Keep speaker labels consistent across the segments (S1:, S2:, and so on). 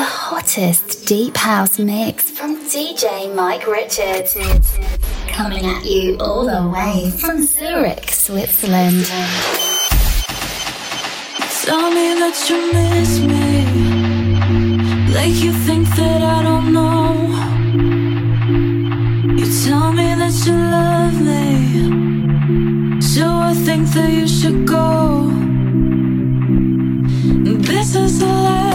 S1: The hottest deep house mix from DJ Mike Richards. Coming at you all the way from Zurich, Switzerland.
S2: Tell me that you miss me. Like you think that I don't know. You tell me that you love me. So I think that you should go. This is the last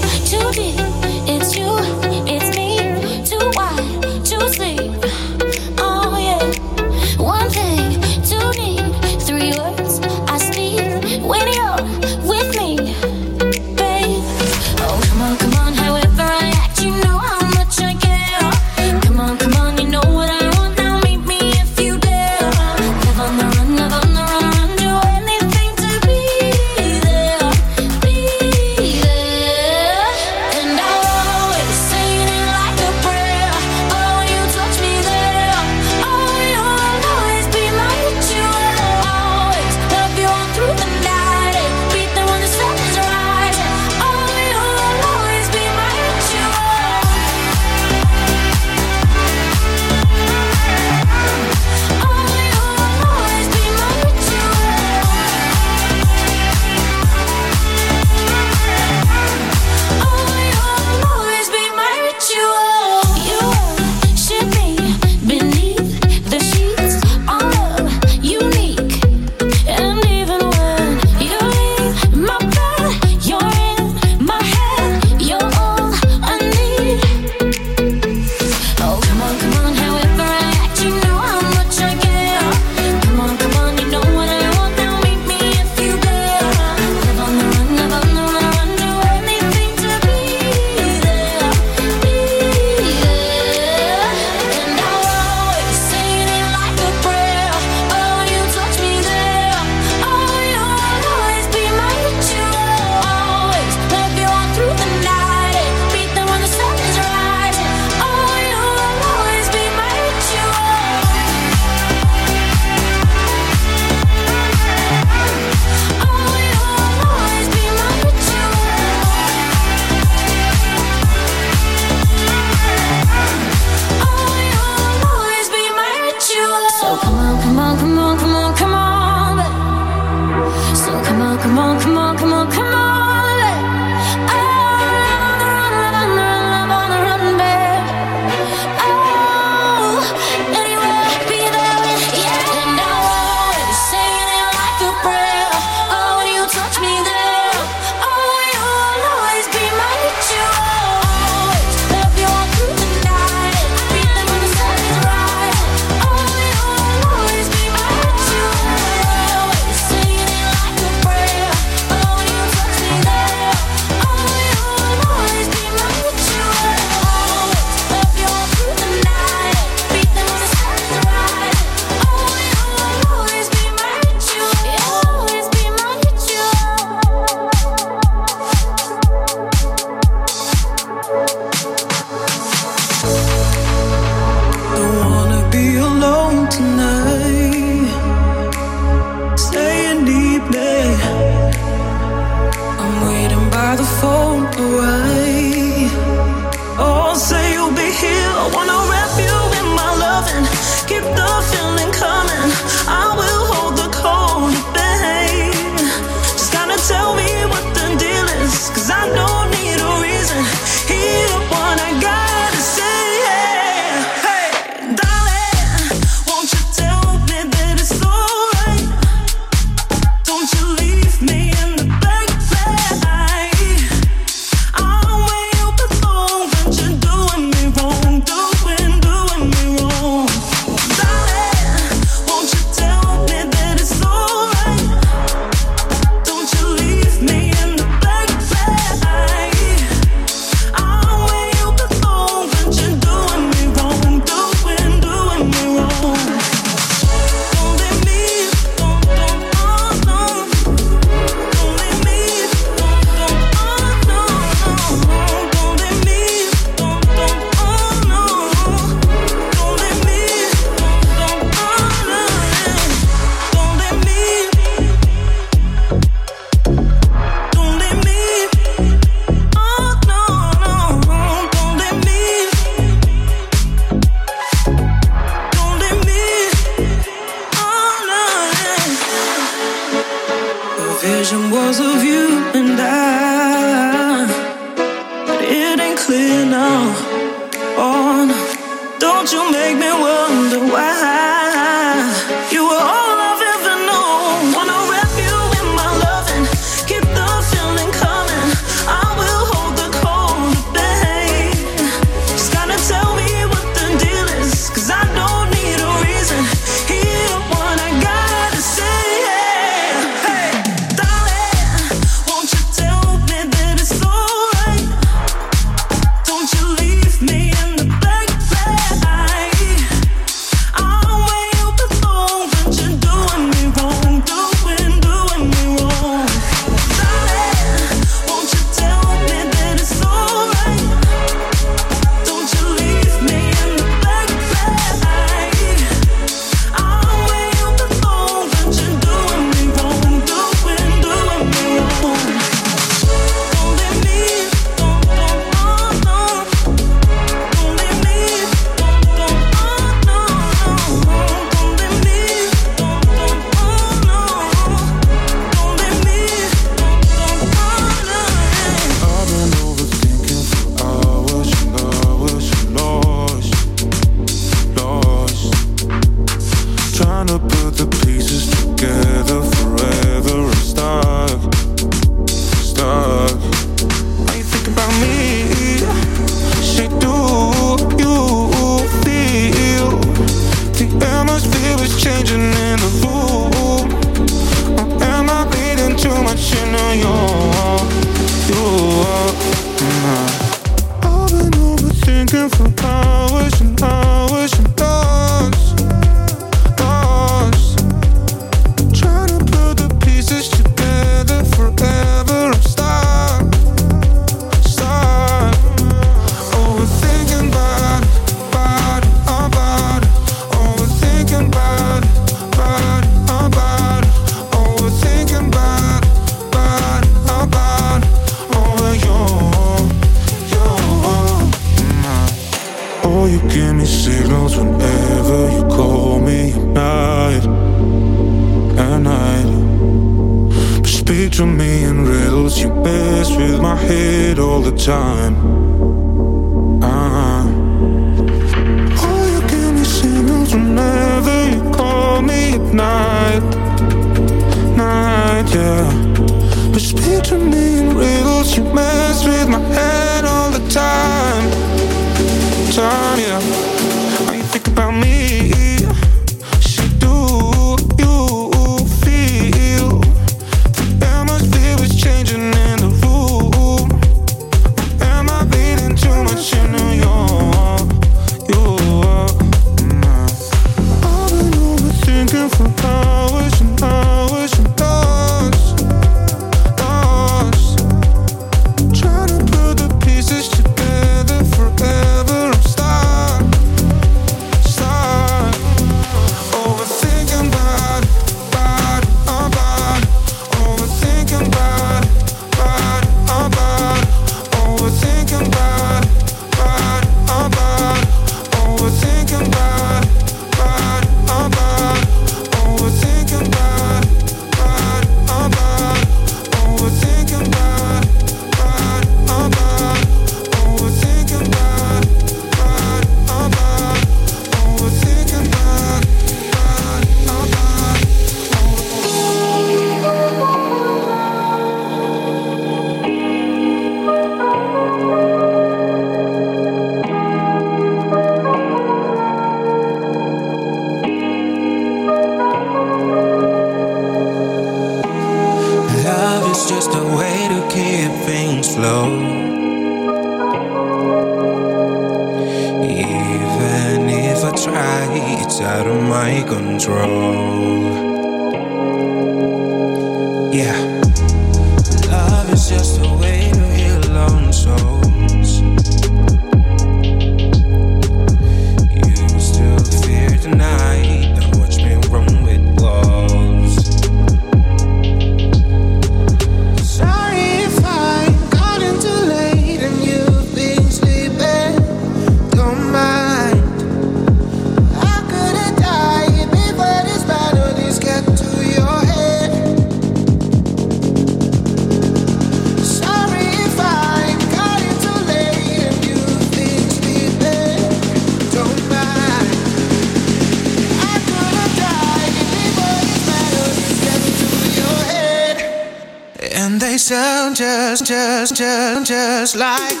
S3: just, like